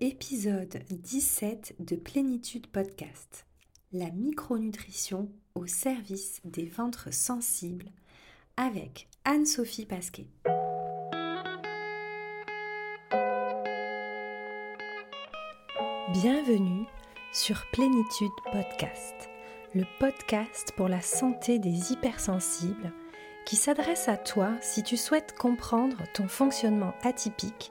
Épisode 17 de Plénitude Podcast. La micronutrition au service des ventres sensibles avec Anne-Sophie Pasquet. Bienvenue sur Plénitude Podcast, le podcast pour la santé des hypersensibles qui s'adresse à toi si tu souhaites comprendre ton fonctionnement atypique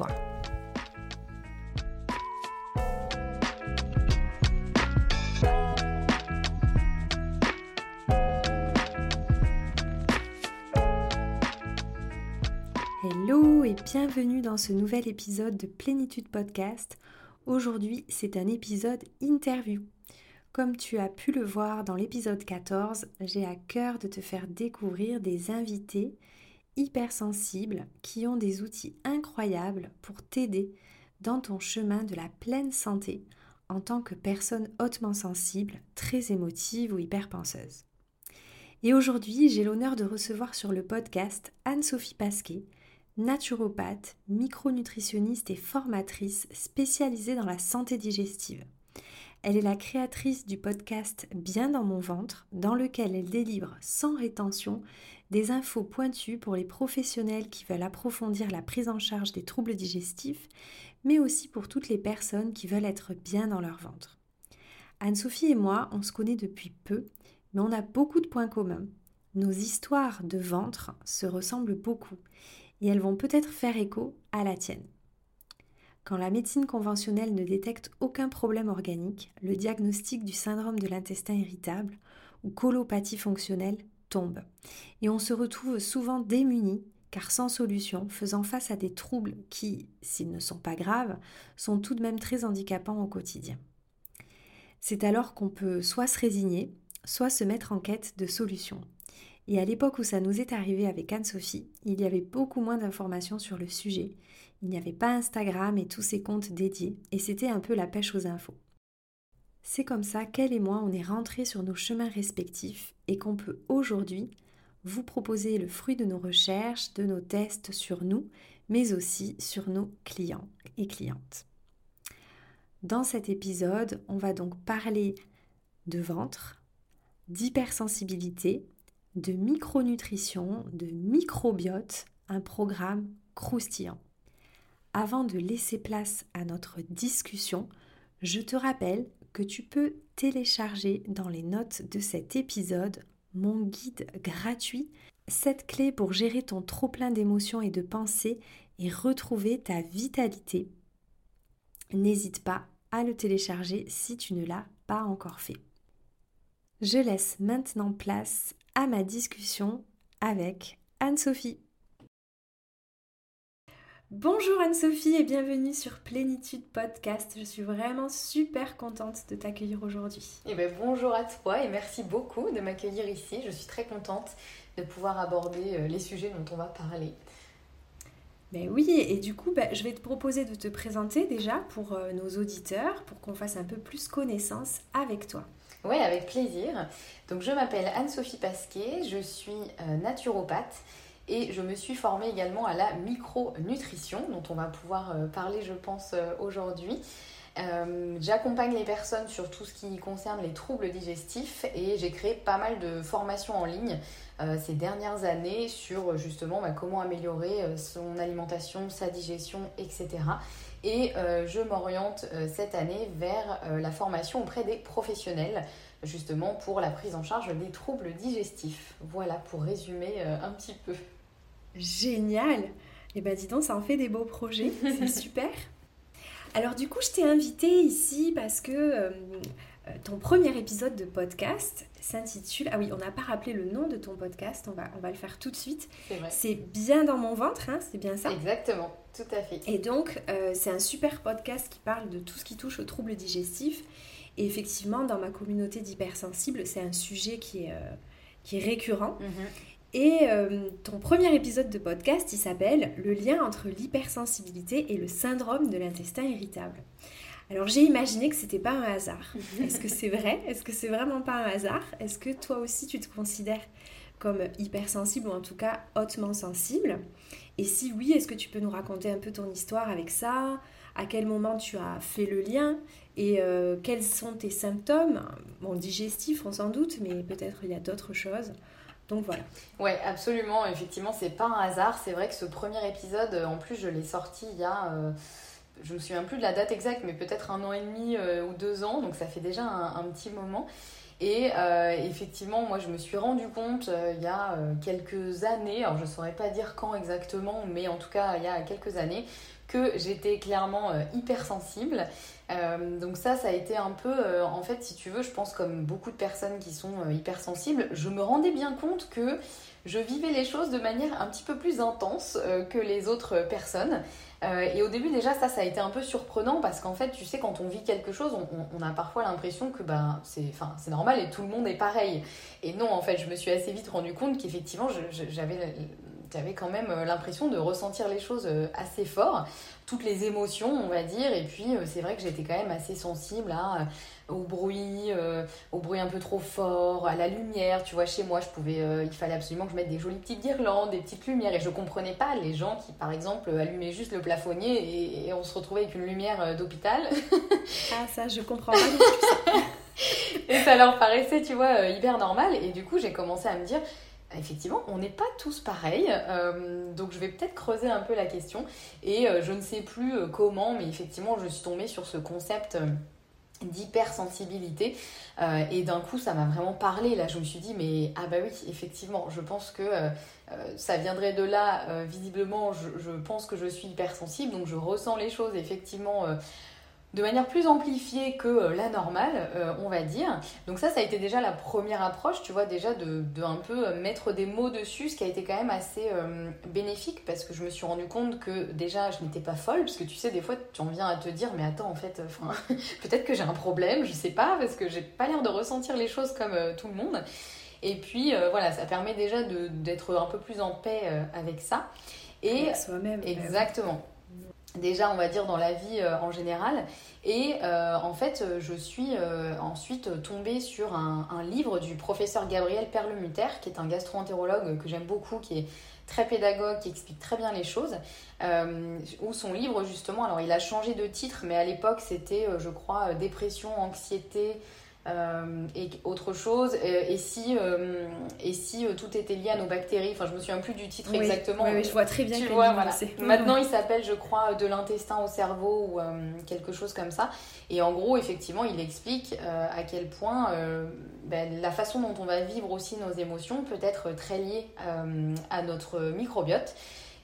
Hello et bienvenue dans ce nouvel épisode de Plénitude Podcast. Aujourd'hui, c'est un épisode interview. Comme tu as pu le voir dans l'épisode 14, j'ai à cœur de te faire découvrir des invités hypersensibles qui ont des outils incroyables pour t'aider dans ton chemin de la pleine santé en tant que personne hautement sensible, très émotive ou hyperpenseuse. Et aujourd'hui, j'ai l'honneur de recevoir sur le podcast Anne-Sophie Pasquet, naturopathe, micronutritionniste et formatrice spécialisée dans la santé digestive. Elle est la créatrice du podcast Bien dans mon ventre, dans lequel elle délivre sans rétention des infos pointues pour les professionnels qui veulent approfondir la prise en charge des troubles digestifs, mais aussi pour toutes les personnes qui veulent être bien dans leur ventre. Anne-Sophie et moi, on se connaît depuis peu, mais on a beaucoup de points communs. Nos histoires de ventre se ressemblent beaucoup et elles vont peut-être faire écho à la tienne. Quand la médecine conventionnelle ne détecte aucun problème organique, le diagnostic du syndrome de l'intestin irritable ou colopathie fonctionnelle tombe. Et on se retrouve souvent démuni car sans solution, faisant face à des troubles qui, s'ils ne sont pas graves, sont tout de même très handicapants au quotidien. C'est alors qu'on peut soit se résigner, soit se mettre en quête de solutions. Et à l'époque où ça nous est arrivé avec Anne-Sophie, il y avait beaucoup moins d'informations sur le sujet. Il n'y avait pas Instagram et tous ces comptes dédiés, et c'était un peu la pêche aux infos. C'est comme ça qu'elle et moi, on est rentrés sur nos chemins respectifs et qu'on peut aujourd'hui vous proposer le fruit de nos recherches, de nos tests sur nous, mais aussi sur nos clients et clientes. Dans cet épisode, on va donc parler de ventre, d'hypersensibilité, de micronutrition, de microbiote, un programme croustillant. Avant de laisser place à notre discussion, je te rappelle que tu peux télécharger dans les notes de cet épisode mon guide gratuit, cette clé pour gérer ton trop-plein d'émotions et de pensées et retrouver ta vitalité. N'hésite pas à le télécharger si tu ne l'as pas encore fait. Je laisse maintenant place à ma discussion avec Anne-Sophie. Bonjour Anne-Sophie et bienvenue sur Plénitude Podcast. Je suis vraiment super contente de t'accueillir aujourd'hui. Eh ben, bonjour à toi et merci beaucoup de m'accueillir ici. Je suis très contente de pouvoir aborder euh, les sujets dont on va parler. Ben oui, et du coup, ben, je vais te proposer de te présenter déjà pour euh, nos auditeurs, pour qu'on fasse un peu plus connaissance avec toi. Oui, avec plaisir. Donc je m'appelle Anne-Sophie Pasquet, je suis euh, naturopathe et je me suis formée également à la micronutrition dont on va pouvoir euh, parler je pense euh, aujourd'hui. J'accompagne les personnes sur tout ce qui concerne les troubles digestifs et j'ai créé pas mal de formations en ligne ces dernières années sur justement bah, comment améliorer son alimentation, sa digestion, etc. Et euh, je m'oriente euh, cette année vers euh, la formation auprès des professionnels, justement pour la prise en charge des troubles digestifs. Voilà pour résumer un petit peu. Génial eh bien dis donc, ça en fait des beaux projets, c'est super alors du coup, je t'ai invité ici parce que ton premier épisode de podcast s'intitule... Ah oui, on n'a pas rappelé le nom de ton podcast, on va, on va le faire tout de suite. C'est bien dans mon ventre, hein, c'est bien ça? Exactement, tout à fait. Et donc, c'est un super podcast qui parle de tout ce qui touche aux troubles digestifs. Et effectivement, dans ma communauté d'hypersensibles, c'est un sujet qui est, qui est récurrent. Mhm. Et ton premier épisode de podcast, il s'appelle Le lien entre l'hypersensibilité et le syndrome de l'intestin irritable. Alors j'ai imaginé que c'était pas un hasard. Est-ce que c'est vrai? Est-ce que c'est vraiment pas un hasard? Est-ce que toi aussi tu te considères comme hypersensible ou en tout cas hautement sensible? Et si oui, est-ce que tu peux nous raconter un peu ton histoire avec ça? À quel moment tu as fait le lien? Et euh, quels sont tes symptômes? Bon, digestifs, on s'en doute, mais peut-être il y a d'autres choses. Donc voilà. Ouais, absolument. Effectivement, c'est pas un hasard. C'est vrai que ce premier épisode, en plus, je l'ai sorti il y a. Euh, je me souviens plus de la date exacte, mais peut-être un an et demi euh, ou deux ans, donc ça fait déjà un, petit moment. Et euh, effectivement, moi, je me suis rendu compte euh, il y a quelques années, alors je ne saurais pas dire quand exactement, mais en tout cas il y a quelques années, que j'étais clairement hypersensible. donc ça, ça a été un peu, en fait, si tu veux, je pense comme beaucoup de personnes qui sont hypersensibles, je me rendais bien compte que je vivais les choses de manière un petit peu plus intense que les autres personnes. Euh, et au début, déjà, ça, ça a été un peu surprenant parce qu'en fait, tu sais, quand on vit quelque chose, on, a parfois l'impression que ben, c'est normal et tout le monde est pareil. Et non, en fait, je me suis assez vite rendu compte qu'effectivement, j'avais j'avais quand même euh, l'impression de ressentir les choses euh, assez fort, toutes les émotions, on va dire. Et puis, c'est vrai que j'étais quand même assez sensible à au bruit, euh, au bruit un peu trop fort, à la lumière. Tu vois, chez moi, je pouvais, euh, il fallait absolument que je mette des jolies petites guirlandes, des petites lumières. Et je comprenais pas les gens qui, par exemple, allumaient juste le plafonnier et, on se retrouvait avec une lumière euh, d'hôpital. ah, ça, je comprends pas du tout ça. et ça leur paraissait, tu vois, hyper normal. Et du coup, j'ai commencé à me dire. Effectivement, on n'est pas tous pareils, donc je vais peut-être creuser un peu la question. Et je ne sais plus comment, mais effectivement, je suis tombée sur ce concept d'hypersensibilité. Euh, et d'un coup ça m'a vraiment parlé là. Je me suis dit mais ah bah oui effectivement je pense que euh, euh, ça viendrait de là visiblement je, je, pense que je suis hypersensible donc je ressens les choses effectivement de manière plus amplifiée que euh, la normale, euh, on va dire. Donc ça, ça a été déjà la première approche, tu vois, déjà de, un peu euh, mettre des mots dessus, ce qui a été quand même assez bénéfique parce que je me suis rendu compte que déjà, je n'étais pas folle, parce que tu sais, des fois, tu en viens à te dire, mais attends, en fait, peut-être que j'ai un problème, je sais pas, parce que j'ai pas l'air de ressentir les choses comme tout le monde. Et puis, voilà, ça permet déjà d'être un peu plus en paix avec ça. Et soi-même. Exactement déjà on va dire dans la vie euh, en général. Et euh, en fait je suis euh, ensuite tombée sur un, livre du professeur Gabriel Perlemuter qui est un gastro-entérologue que j'aime beaucoup qui est très pédagogue qui explique très bien les choses où son livre justement alors il a changé de titre mais à l'époque c'était je crois dépression anxiété euh, et autre chose. Euh, et si, euh, et si tout était lié à nos bactéries, enfin je me souviens plus du titre exactement. Oui, je vois très bien. Tu vois, voilà. Maintenant il s'appelle, je crois, de l'intestin au cerveau ou quelque chose comme ça. Et en gros, effectivement, il explique à quel point ben, la façon dont on va vivre aussi nos émotions peut être très liée à notre microbiote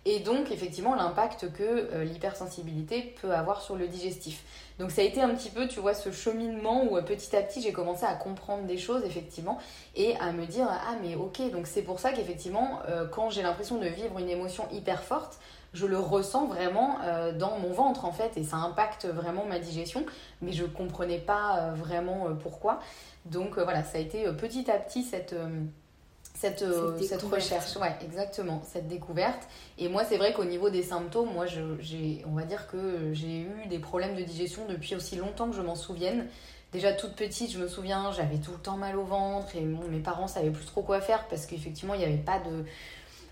et donc effectivement l'impact que l'hypersensibilité peut avoir sur le digestif. Donc ça a été un petit peu, tu vois, ce cheminement où euh, petit à petit j'ai commencé à comprendre des choses effectivement et à me dire ah mais ok donc c'est pour ça qu'effectivement euh, quand j'ai l'impression de vivre une émotion hyper forte, je le ressens vraiment dans mon ventre en fait et ça impacte vraiment ma digestion mais je comprenais pas vraiment pourquoi. Donc voilà, ça a été petit à petit cette cette, euh, cette, recherche, ouais, exactement, cette découverte. Et moi, c'est vrai qu'au niveau des symptômes, moi, j'ai, on va dire que j'ai eu des problèmes de digestion depuis aussi longtemps que je m'en souvienne. Déjà toute petite, je me souviens, j'avais tout le temps mal au ventre et mes parents savaient plus trop quoi faire parce qu'effectivement, il n'y avait pas de,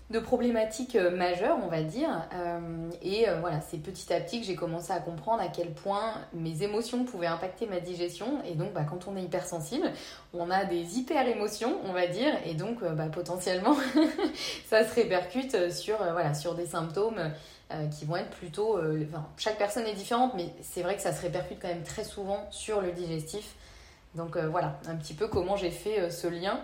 de problématiques euh, majeures, on va dire. Euh, et euh, voilà, c'est petit à petit que j'ai commencé à comprendre à quel point mes émotions pouvaient impacter ma digestion. Et donc, bah, quand on est hypersensible, on a des hyper émotions, on va dire, et donc bah, potentiellement, ça se répercute sur, voilà, sur des symptômes qui vont être plutôt. Enfin, chaque personne est différente, mais c'est vrai que ça se répercute quand même très souvent sur le digestif. Donc voilà, un petit peu comment j'ai fait ce lien.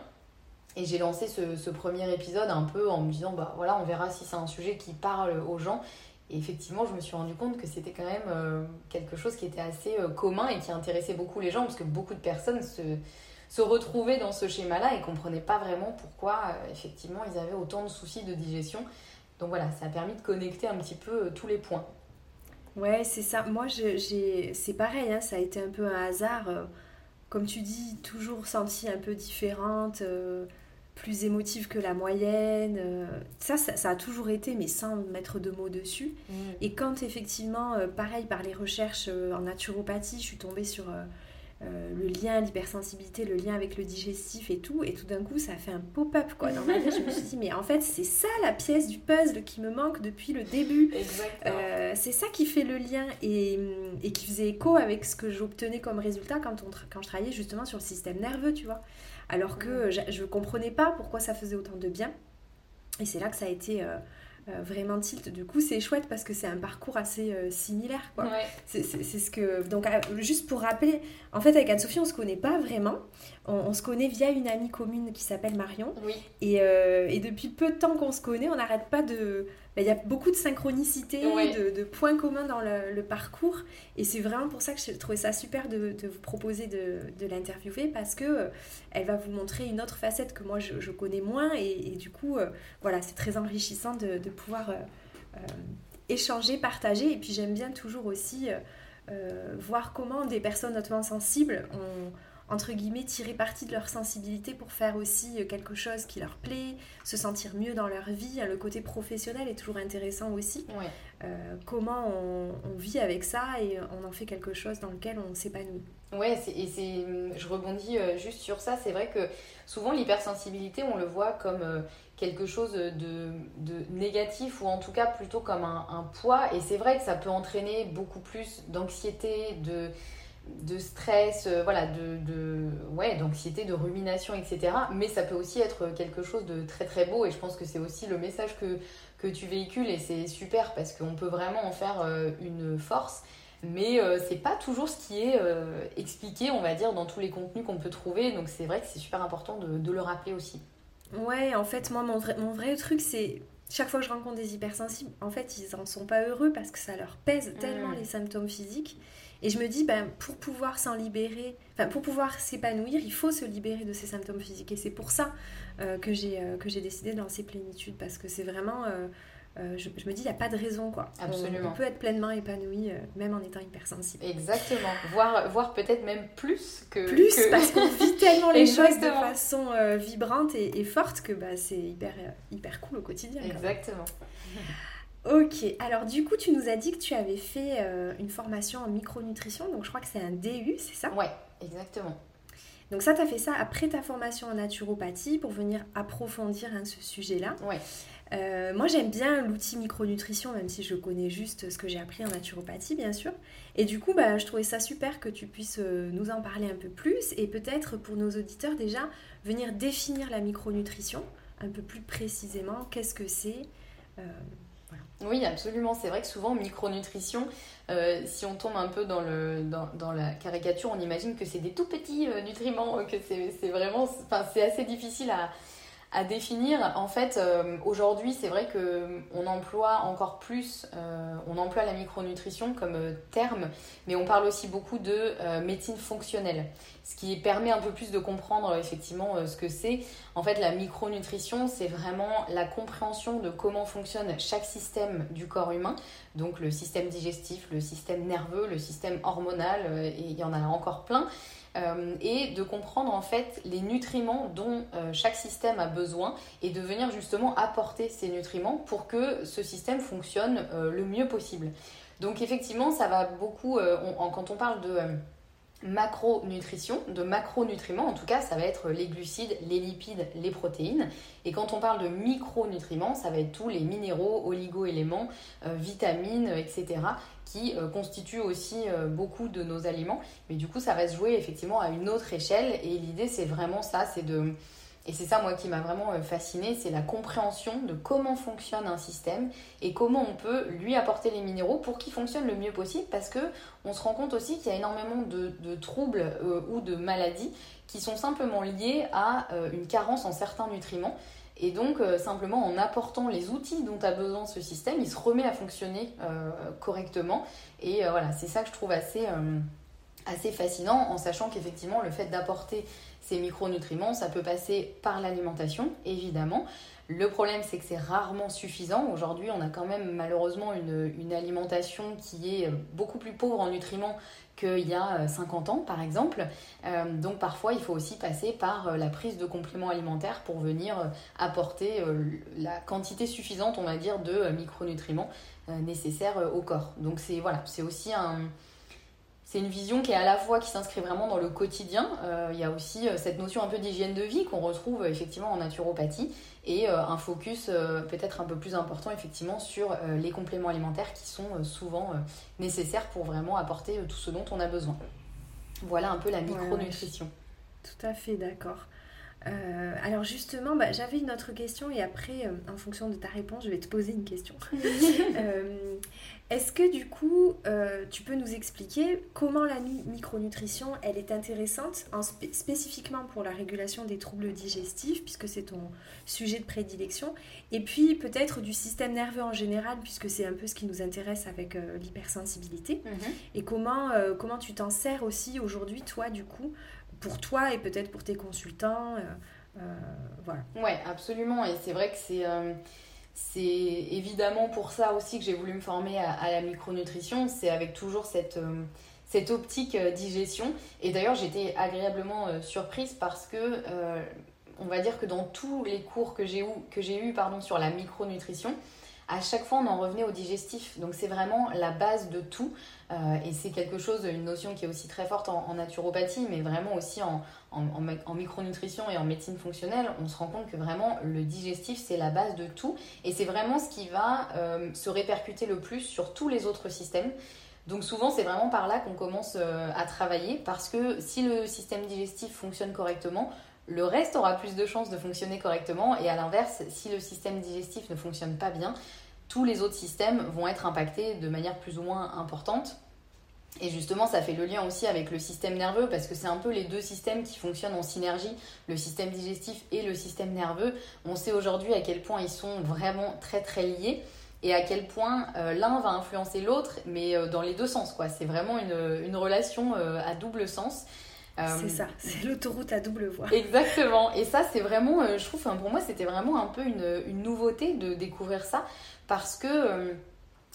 Et j'ai lancé ce, premier épisode un peu en me disant, bah voilà, on verra si c'est un sujet qui parle aux gens. Et effectivement, je me suis rendu compte que c'était quand même euh, quelque chose qui était assez euh, commun et qui intéressait beaucoup les gens, parce que beaucoup de personnes se, se retrouvaient dans ce schéma-là et comprenaient pas vraiment pourquoi, euh, effectivement, ils avaient autant de soucis de digestion. Donc voilà, ça a permis de connecter un petit peu tous les points. Ouais, c'est ça. Moi, c'est pareil, hein, ça a été un peu un hasard. Euh, comme tu dis, toujours senti un peu différente, euh, plus émotive que la moyenne. Euh. ça, ça, a toujours été, mais sans mettre de mots dessus. Mm. Et quand effectivement, pareil, par les recherches en naturopathie, je suis tombée sur euh, le lien, l'hypersensibilité, le lien avec le digestif et tout. Et tout d'un coup, ça a fait un pop-up quoi. Dans ma vie, je me suis dit, mais en fait, c'est ça la pièce du puzzle qui me manque depuis le début. Euh, c'est ça qui fait le lien et, et, qui faisait écho avec ce que j'obtenais comme résultat quand, on quand je travaillais justement sur le système nerveux, tu vois. Alors que je ne comprenais pas pourquoi ça faisait autant de bien. Et c'est là que ça a été. Euh, vraiment tilt. Du coup, c'est chouette parce que c'est un parcours assez euh, similaire. Quoi. C'est, ce que. Donc, euh, juste pour rappeler, en fait, avec Anne-Sophie, on se connaît pas vraiment. On, se connaît via une amie commune qui s'appelle Marion. Et, et, depuis peu de temps qu'on se connaît, on n'arrête pas de, bah, il y a beaucoup de synchronicité, de, points communs dans le, parcours. Et c'est vraiment pour ça que j'ai trouvé ça super de, vous proposer de, l'interviewer parce que euh, elle va vous montrer une autre facette que moi je, connais moins. Et, du coup, euh, voilà, c'est très enrichissant de, pouvoir euh, échanger, partager. Et puis j'aime bien toujours aussi voir comment des personnes hautement sensibles ont entre guillemets, tirer parti de leur sensibilité pour faire aussi quelque chose qui leur plaît, se sentir mieux dans leur vie. Le côté professionnel est toujours intéressant aussi. Euh, comment on, vit avec ça et on en fait quelque chose dans lequel on s'épanouit. Ouais, et c'est, je rebondis euh, juste sur ça. C'est vrai que souvent l'hypersensibilité, on le voit comme euh, quelque chose de, de, négatif ou en tout cas plutôt comme un, un poids. Et c'est vrai que ça peut entraîner beaucoup plus d'anxiété, de de stress, euh, voilà, de, de ouais, d'anxiété, de rumination, etc. Mais ça peut aussi être quelque chose de très très beau et je pense que c'est aussi le message que, que tu véhicules et c'est super parce qu'on peut vraiment en faire euh, une force. Mais euh, c'est pas toujours ce qui est expliqué, on va dire, dans tous les contenus qu'on peut trouver. Donc c'est vrai que c'est super important de, le rappeler aussi. Ouais, en fait, moi, mon vrai, mon vrai truc, c'est chaque fois que je rencontre des hypersensibles, en fait, ils en sont pas heureux parce que ça leur pèse tellement mmh. les symptômes physiques. Et je me dis, ben, pour pouvoir s'en libérer, enfin, pour pouvoir s'épanouir, il faut se libérer de ces symptômes physiques. Et c'est pour ça euh, que j'ai euh, j'ai décidé de lancer Plénitude, parce que c'est vraiment... Euh, je, me dis, il n'y a pas de raison, quoi. Absolument. On, peut être pleinement épanoui, même en étant hypersensible. Exactement. Voir, voir peut-être même plus que... Plus, parce qu'on vit tellement les choses de façon vibrante et, forte que bah, c'est hyper, hyper cool au quotidien. Exactement. Ok, alors du coup, tu nous as dit que tu avais fait euh, une formation en micronutrition, donc je crois que c'est un DU, c'est ça? Ouais, exactement. Donc ça, tu as fait ça après ta formation en naturopathie pour venir approfondir hein, ce sujet-là. Ouais. Euh, moi, j'aime bien l'outil micronutrition, même si je connais juste ce que j'ai appris en naturopathie, bien sûr. Et du coup, bah, je trouvais ça super que tu puisses euh, nous en parler un peu plus et peut-être pour nos auditeurs déjà, venir définir la micronutrition un peu plus précisément. Qu'est-ce que c'est? Oui, absolument. C'est vrai que souvent, micronutrition, euh, si on tombe un peu dans, le, dans, la caricature, on imagine que c'est des tout petits euh, nutriments, que c'est vraiment. C'est assez difficile à, à définir. En fait, euh, aujourd'hui, c'est vrai que on emploie encore plus, euh, on emploie la micronutrition comme euh, terme, mais on parle aussi beaucoup de médecine fonctionnelle, ce qui permet un peu plus de comprendre effectivement ce que c'est. En fait, la micronutrition, c'est vraiment la compréhension de comment fonctionne chaque système du corps humain, donc le système digestif, le système nerveux, le système hormonal, et il y en a encore plein. Euh, et de comprendre en fait les nutriments dont euh, chaque système a besoin et de venir justement apporter ces nutriments pour que ce système fonctionne euh, le mieux possible. Donc effectivement, ça va beaucoup, quand on parle de macronutrition, de macronutriments, en tout cas, ça va être les glucides, les lipides, les protéines. Et quand on parle de micronutriments, ça va être tous les minéraux, oligo-éléments, vitamines, etc qui euh, constitue aussi euh, beaucoup de nos aliments. Mais du coup, ça va se jouer effectivement à une autre échelle. Et l'idée, c'est vraiment ça, c'est de... Et c'est ça, moi, qui m'a vraiment euh, fasciné, c'est la compréhension de comment fonctionne un système et comment on peut lui apporter les minéraux pour qu'il fonctionne le mieux possible. Parce que on se rend compte aussi qu'il y a énormément de, de troubles ou de maladies qui sont simplement liés à une carence en certains nutriments. Et donc, euh, simplement en apportant les outils dont a besoin ce système, il se remet à fonctionner euh, correctement. Et euh, voilà, c'est ça que je trouve assez, assez fascinant, en sachant qu'effectivement, le fait d'apporter ces micronutriments, ça peut passer par l'alimentation, évidemment. Le problème, c'est que c'est rarement suffisant. Aujourd'hui, on a quand même malheureusement une, une, alimentation qui est beaucoup plus pauvre en nutriments qu'il y a 50 ans, par exemple. donc parfois, il faut aussi passer par la prise de compléments alimentaires pour venir apporter la quantité suffisante, on va dire, de micronutriments nécessaires au corps. Donc c'est voilà, c'est aussi un c'est une vision qui est à la fois qui s'inscrit vraiment dans le quotidien. Euh, il y a aussi euh, cette notion un peu d'hygiène de vie qu'on retrouve euh, effectivement en naturopathie et un focus peut-être un peu plus important effectivement sur les compléments alimentaires qui sont souvent nécessaires pour vraiment apporter tout ce dont on a besoin. Voilà un peu la micronutrition. Tout à fait d'accord. alors justement, bah, j'avais une autre question et après, en fonction de ta réponse, je vais te poser une question. Est-ce que du coup, euh, tu peux nous expliquer comment la micronutrition, elle est intéressante spécifiquement pour la régulation des troubles digestifs, puisque c'est ton sujet de prédilection, et puis peut-être du système nerveux en général, puisque c'est un peu ce qui nous intéresse avec euh, l'hypersensibilité, mhm. et comment, euh, comment tu t'en sers aussi aujourd'hui, toi, du coup, pour toi et peut-être pour tes consultants. voilà. Ouais, absolument, et c'est vrai que c'est c'est évidemment pour ça aussi que j'ai voulu me former à, la micronutrition. C'est avec toujours cette, euh, cette optique euh, digestion. Et d'ailleurs, j'étais agréablement euh, surprise parce que, on va dire que dans tous les cours que j'ai eu, eu pardon, sur la micronutrition, à chaque fois on en revenait au digestif. Donc c'est vraiment la base de tout. Et c'est quelque chose, une notion qui est aussi très forte en, naturopathie, mais vraiment aussi en, en, micronutrition et en médecine fonctionnelle. On se rend compte que vraiment le digestif c'est la base de tout. Et c'est vraiment ce qui va euh, se répercuter le plus sur tous les autres systèmes. Donc souvent c'est vraiment par là qu'on commence euh, à travailler parce que si le système digestif fonctionne correctement, le reste aura plus de chances de fonctionner correctement et à l'inverse, si le système digestif ne fonctionne pas bien, tous les autres systèmes vont être impactés de manière plus ou moins importante. Et justement, ça fait le lien aussi avec le système nerveux parce que c'est un peu les deux systèmes qui fonctionnent en synergie, le système digestif et le système nerveux. On sait aujourd'hui à quel point ils sont vraiment très très liés et à quel point euh, l'un va influencer l'autre, mais euh, dans les deux sens. quoi. C'est vraiment une, une relation euh, à double sens. C'est ça, c'est l'autoroute à double voie. Exactement. Et ça, c'est vraiment, je trouve, pour moi, c'était vraiment un peu une, une, nouveauté de découvrir ça parce que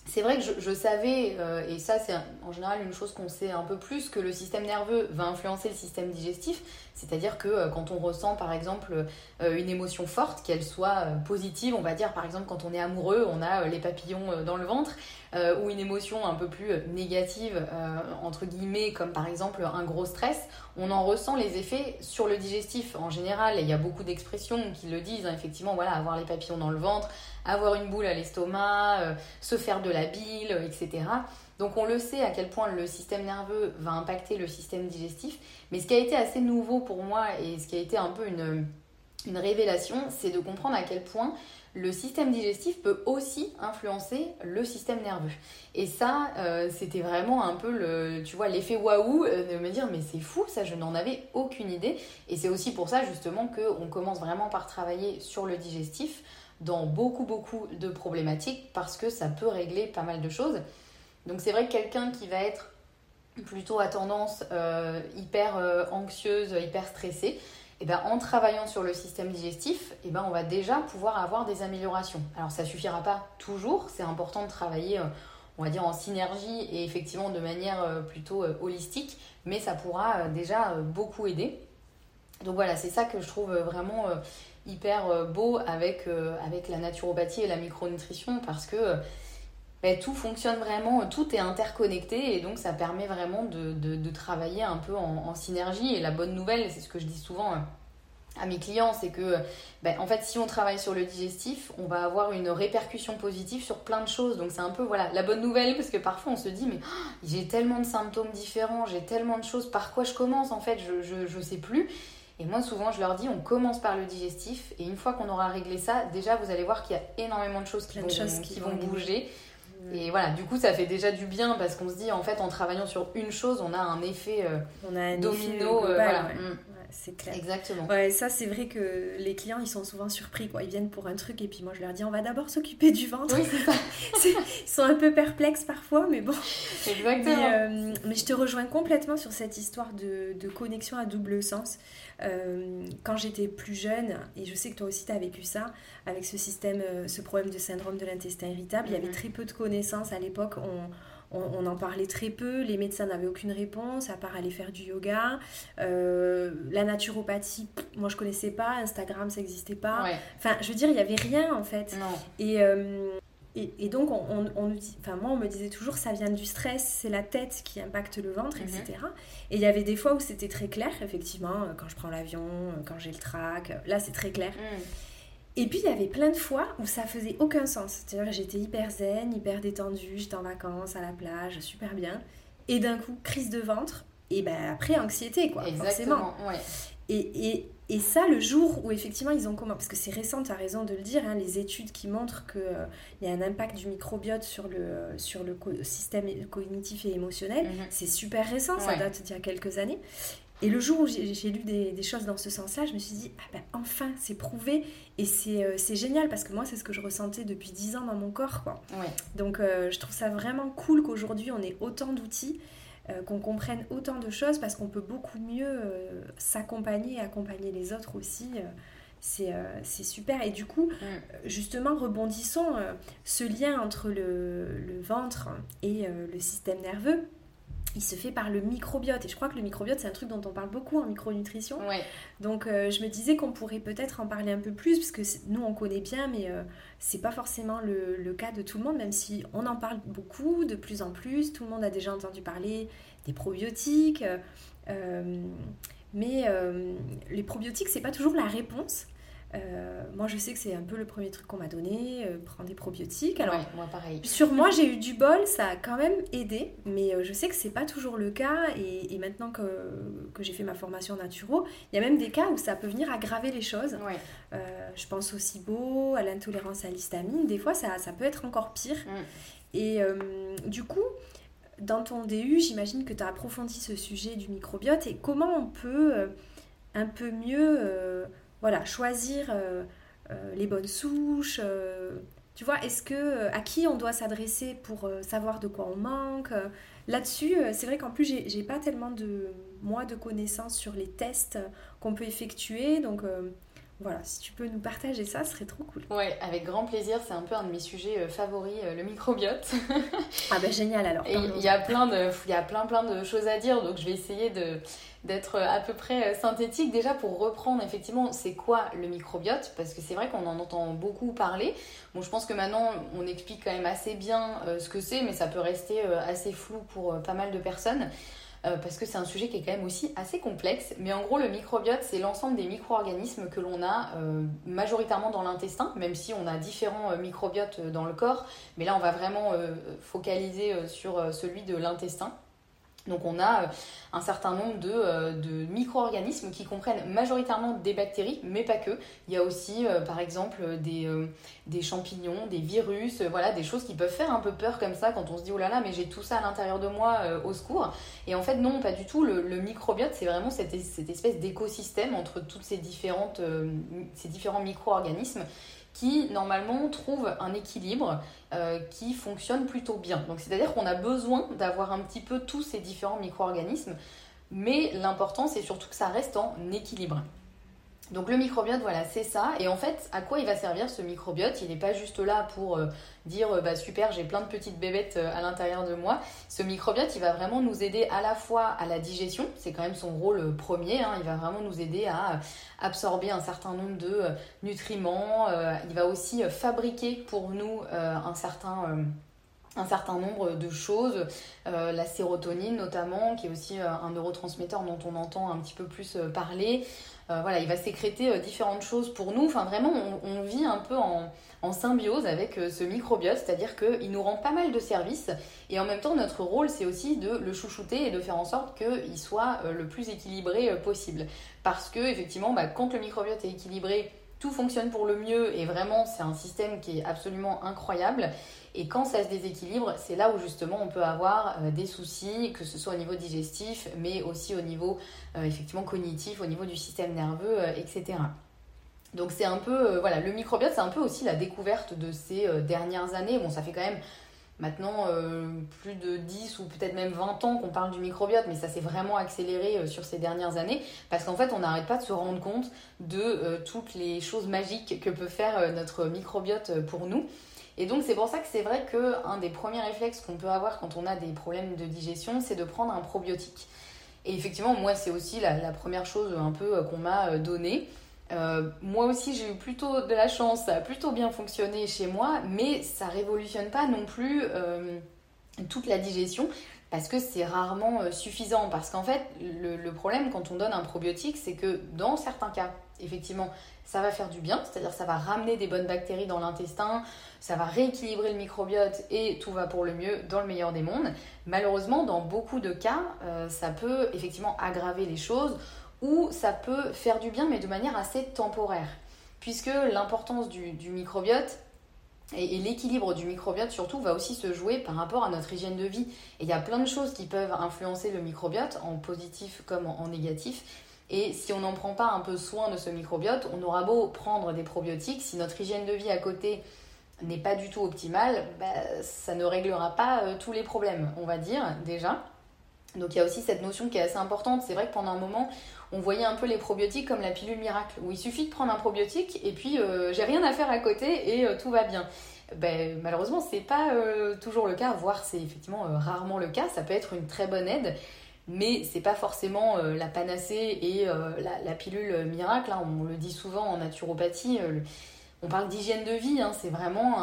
c'est vrai que je, savais, et ça c'est en général une chose qu'on sait un peu plus, que le système nerveux va influencer le système digestif. C'est-à-dire que quand on ressent par exemple une émotion forte, qu'elle soit positive, on va dire par exemple quand on est amoureux, on a les papillons dans le ventre, ou une émotion un peu plus négative, entre guillemets, comme par exemple un gros stress, on en ressent les effets sur le digestif en général. Et il y a beaucoup d'expressions qui le disent, hein, effectivement, voilà, avoir les papillons dans le ventre, avoir une boule à l'estomac, euh, se faire de la bile, euh, etc. Donc on le sait à quel point le système nerveux va impacter le système digestif. Mais ce qui a été assez nouveau pour moi et ce qui a été un peu une, révélation, c'est de comprendre à quel point le système digestif peut aussi influencer le système nerveux. Et ça, euh, c'était vraiment un peu le, tu vois, l'effet waouh de me dire mais c'est fou, ça je n'en avais aucune idée. Et c'est aussi pour ça justement qu'on commence vraiment par travailler sur le digestif dans beaucoup beaucoup de problématiques parce que ça peut régler pas mal de choses. Donc c'est vrai que quelqu'un qui va être plutôt à tendance euh, hyper anxieuse, hyper stressée, et eh ben, en travaillant sur le système digestif, eh ben, on va déjà pouvoir avoir des améliorations. Alors ça suffira pas toujours, c'est important de travailler, euh, on va dire, en synergie et effectivement de manière euh, plutôt euh, holistique, mais ça pourra déjà beaucoup aider. Donc voilà, c'est ça que je trouve vraiment hyper beau avec, avec la naturopathie et la micronutrition parce que ben, tout fonctionne vraiment, tout est interconnecté et donc ça permet vraiment de, travailler un peu en, synergie. Et la bonne nouvelle, c'est ce que je dis souvent à mes clients, c'est que ben, en fait, si on travaille sur le digestif, on va avoir une répercussion positive sur plein de choses. Donc c'est un peu voilà la bonne nouvelle parce que parfois on se dit mais oh, j'ai tellement de symptômes différents, j'ai tellement de choses, par quoi je commence en fait, je, ne sais plus. Et moi, souvent, je leur dis, on commence par le digestif, et une fois qu'on aura réglé ça, déjà, vous allez voir qu'il y a énormément de choses qui, vont, qui vont, bouger. Et voilà, du coup, ça fait déjà du bien parce qu'on se dit, en fait, en travaillant sur une chose, on a un effet euh, domino. Euh, voilà. Mm. c'est clair. Exactement. Ouais, ça c'est vrai que les clients ils sont souvent surpris quoi. Ils viennent pour un truc et puis moi je leur dis on va d'abord s'occuper du ventre. Oui, c'est ça. ils sont un peu perplexes parfois, mais bon. Exactement. Mais, euh, mais, je te rejoins complètement sur cette histoire de, de connexion à double sens. Euh, quand j'étais plus jeune, et je sais que toi aussi tu as vécu ça, avec ce système, euh, ce problème de syndrome de l'intestin irritable, il y avait mhm. très peu de connaissances à l'époque. On, on, en parlait très peu, les médecins n'avaient aucune réponse à part aller faire du yoga. Euh, la naturopathie, moi je connaissais pas, Instagram ça n'existait pas. Enfin, je veux dire, il n'y avait rien en fait. Et, euh, et, donc, on, on, enfin, moi on me disait toujours ça vient du stress, c'est la tête qui impacte le ventre, etc. Mhm. Et il y avait des fois où c'était très clair, effectivement, quand je prends l'avion, quand j'ai le trac, là c'est très clair. Mhm. Et puis il y avait plein de fois où ça faisait aucun sens. C'est-à-dire j'étais hyper zen, hyper détendue, j'étais en vacances à la plage, super bien. Et d'un coup, crise de ventre, et ben après anxiété quoi, Exactement, forcément. Et, et, et, ça, le jour où effectivement ils ont commencé, parce que c'est récent, tu as raison de le dire, hein, les études qui montrent qu'il euh, y a un impact du microbiote sur le, sur le système cognitif et émotionnel, mhm. c'est super récent, ça date d'il y a quelques années. Et le jour où j'ai lu des, choses dans ce sens-là, je me suis dit, ah ben enfin, c'est prouvé et euh, c'est génial parce que moi, c'est ce que je ressentais depuis 10 ans dans mon corps. Quoi. Donc, euh, je trouve ça vraiment cool qu'aujourd'hui, on ait autant d'outils, euh, qu'on comprenne autant de choses parce qu'on peut beaucoup mieux s'accompagner et accompagner les autres aussi. c'est super. Et du coup, mm. justement, rebondissons ce lien entre le, le ventre et le système nerveux il se fait par le microbiote. Et je crois que le microbiote, c'est un truc dont on parle beaucoup en micronutrition. Donc euh, je me disais qu'on pourrait peut-être en parler un peu plus, parce que nous, on connaît bien, mais euh, c'est pas forcément le, cas de tout le monde, même si on en parle beaucoup, de plus en plus. Tout le monde a déjà entendu parler des probiotiques. Euh, mais les probiotiques, c'est pas toujours la réponse. Euh, moi, je sais que c'est un peu le premier truc qu'on m'a donné, euh, prendre des probiotiques. Alors, moi pareil. Sur moi, j'ai eu du bol, ça a quand même aidé, mais euh, je sais que c'est pas toujours le cas. Et, maintenant que, que j'ai fait ma formation naturo, il y a même des cas où ça peut venir aggraver les choses. je pense au SIBO, à l'intolérance à l'histamine. Des fois, ça, ça, peut être encore pire. Mm. Et du coup, dans ton DU, j'imagine que tu as approfondi ce sujet du microbiote et comment on peut un peu mieux voilà, choisir euh, euh, les bonnes souches. Euh, tu vois, est-ce que à qui on doit s'adresser pour savoir de quoi on manque Là-dessus, c'est vrai qu'en plus, j'ai pas tellement de moi de connaissances sur les tests qu'on peut effectuer, donc voilà, si tu peux nous partager ça, ce serait trop cool. Ouais, avec grand plaisir. C'est un peu un de mes sujets euh, favoris, euh, le microbiote. ah ben génial alors. il y a plein de, il y a plein plein de choses à dire, donc je vais essayer de d'être à peu près euh, synthétique déjà pour reprendre effectivement c'est quoi le microbiote? Parce que c'est vrai qu'on en entend beaucoup parler. Bon, je pense que maintenant on explique quand même assez bien ce que c'est, mais ça peut rester assez flou pour pas mal de personnes. Euh, parce que c'est un sujet qui est quand même aussi assez complexe. Mais en gros, le microbiote, c'est l'ensemble des micro-organismes que l'on a euh, majoritairement dans l'intestin, même si on a différents euh, microbiotes dans le corps. Mais là, on va vraiment focaliser sur celui de l'intestin. Donc on a un certain nombre de, de micro-organismes qui comprennent majoritairement des bactéries, mais pas que. Il y a aussi par exemple des, des, champignons, des virus, voilà, des choses qui peuvent faire un peu peur comme ça quand on se dit oh là là mais j'ai tout ça à l'intérieur de moi, au secours. Et en fait non, pas du tout. Le, microbiote c'est vraiment cette, espèce d'écosystème entre toutes ces, différentes, ces différents micro-organismes qui normalement trouve un équilibre euh, qui fonctionne plutôt bien. Donc c'est-à-dire qu'on a besoin d'avoir un petit peu tous ces différents micro-organismes, mais l'important c'est surtout que ça reste en équilibre. Donc le microbiote, voilà, c'est ça. Et en fait, à quoi il va servir ce microbiote? Il n'est pas juste là pour euh, dire euh, bah super, j'ai plein de petites bébêtes euh, à l'intérieur de moi. Ce microbiote, il va vraiment nous aider à la fois à la digestion, c'est quand même son rôle premier. Hein. il va vraiment nous aider à absorber un certain nombre de nutriments. il va aussi fabriquer pour nous un certain un certain nombre de choses, la sérotonine notamment, qui est aussi un neurotransmetteur dont on entend un petit peu plus parler. Euh, voilà, il va sécréter euh, différentes choses pour nous. Enfin, vraiment, on, vit un peu en, symbiose avec euh, ce microbiote, c'est-à-dire qu'il nous rend pas mal de services. Et en même temps, notre rôle, c'est aussi de le chouchouter et de faire en sorte qu'il soit le plus équilibré possible. Parce que, effectivement, bah, quand le microbiote est équilibré, tout fonctionne pour le mieux et vraiment c'est un système qui est absolument incroyable. Et quand ça se déséquilibre, c'est là où justement on peut avoir euh, des soucis, que ce soit au niveau digestif, mais aussi au niveau euh, effectivement cognitif, au niveau du système nerveux, euh, etc. Donc c'est un peu, voilà, le microbiote, c'est un peu aussi la découverte de ces dernières années. Bon, ça fait quand même maintenant plus de 10 ou peut-être même 20 ans qu'on parle du microbiote, mais ça s'est vraiment accéléré sur ces dernières années parce qu'en fait, on n'arrête pas de se rendre compte de toutes les choses magiques que peut faire notre microbiote pour nous. Et donc c'est pour ça que c'est vrai qu'un des premiers réflexes qu'on peut avoir quand on a des problèmes de digestion, c'est de prendre un probiotique. Et effectivement, moi, c'est aussi la, première chose un peu euh, qu'on m'a euh, donnée. Euh, moi aussi, j'ai eu plutôt de la chance, ça a plutôt bien fonctionné chez moi, mais ça révolutionne pas non plus toute la digestion parce que c'est rarement suffisant. Parce qu'en fait, le, problème quand on donne un probiotique, c'est que dans certains cas, effectivement, ça va faire du bien, c'est-à-dire ça va ramener des bonnes bactéries dans l'intestin, ça va rééquilibrer le microbiote et tout va pour le mieux dans le meilleur des mondes. Malheureusement, dans beaucoup de cas, euh, ça peut effectivement aggraver les choses ou ça peut faire du bien mais de manière assez temporaire. Puisque l'importance du, microbiote, et, l'équilibre du microbiote surtout va aussi se jouer par rapport à notre hygiène de vie. Et il y a plein de choses qui peuvent influencer le microbiote, en positif comme en négatif. Et si on n'en prend pas un peu soin de ce microbiote, on aura beau prendre des probiotiques, si notre hygiène de vie à côté n'est pas du tout optimale, bah, ça ne réglera pas euh, tous les problèmes, on va dire déjà. Donc il y a aussi cette notion qui est assez importante. C'est vrai que pendant un moment, on voyait un peu les probiotiques comme la pilule miracle, où il suffit de prendre un probiotique et puis euh, j'ai rien à faire à côté et euh, tout va bien. Ben, malheureusement, c'est pas toujours le cas, voire c'est effectivement rarement le cas. Ça peut être une très bonne aide, mais c'est pas forcément euh, la panacée et euh, la, pilule miracle. Hein. On le dit souvent en naturopathie. Euh, on parle d'hygiène de vie, hein. c'est vraiment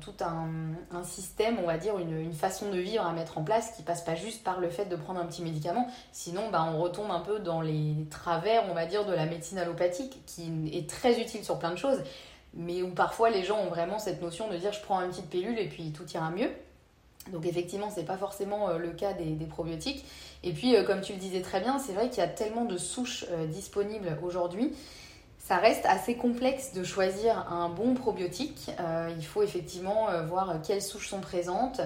tout un, système, on va dire, une, façon de vivre à mettre en place qui passe pas juste par le fait de prendre un petit médicament. Sinon, bah, on retombe un peu dans les travers, on va dire, de la médecine allopathique qui est très utile sur plein de choses, mais où parfois les gens ont vraiment cette notion de dire je prends une petite pilule et puis tout ira mieux. Donc effectivement, c'est pas forcément euh, le cas des, probiotiques. Et puis, euh, comme tu le disais très bien, c'est vrai qu'il y a tellement de souches euh, disponibles aujourd'hui. Ça reste assez complexe de choisir un bon probiotique. il faut effectivement voir quelles souches sont présentes,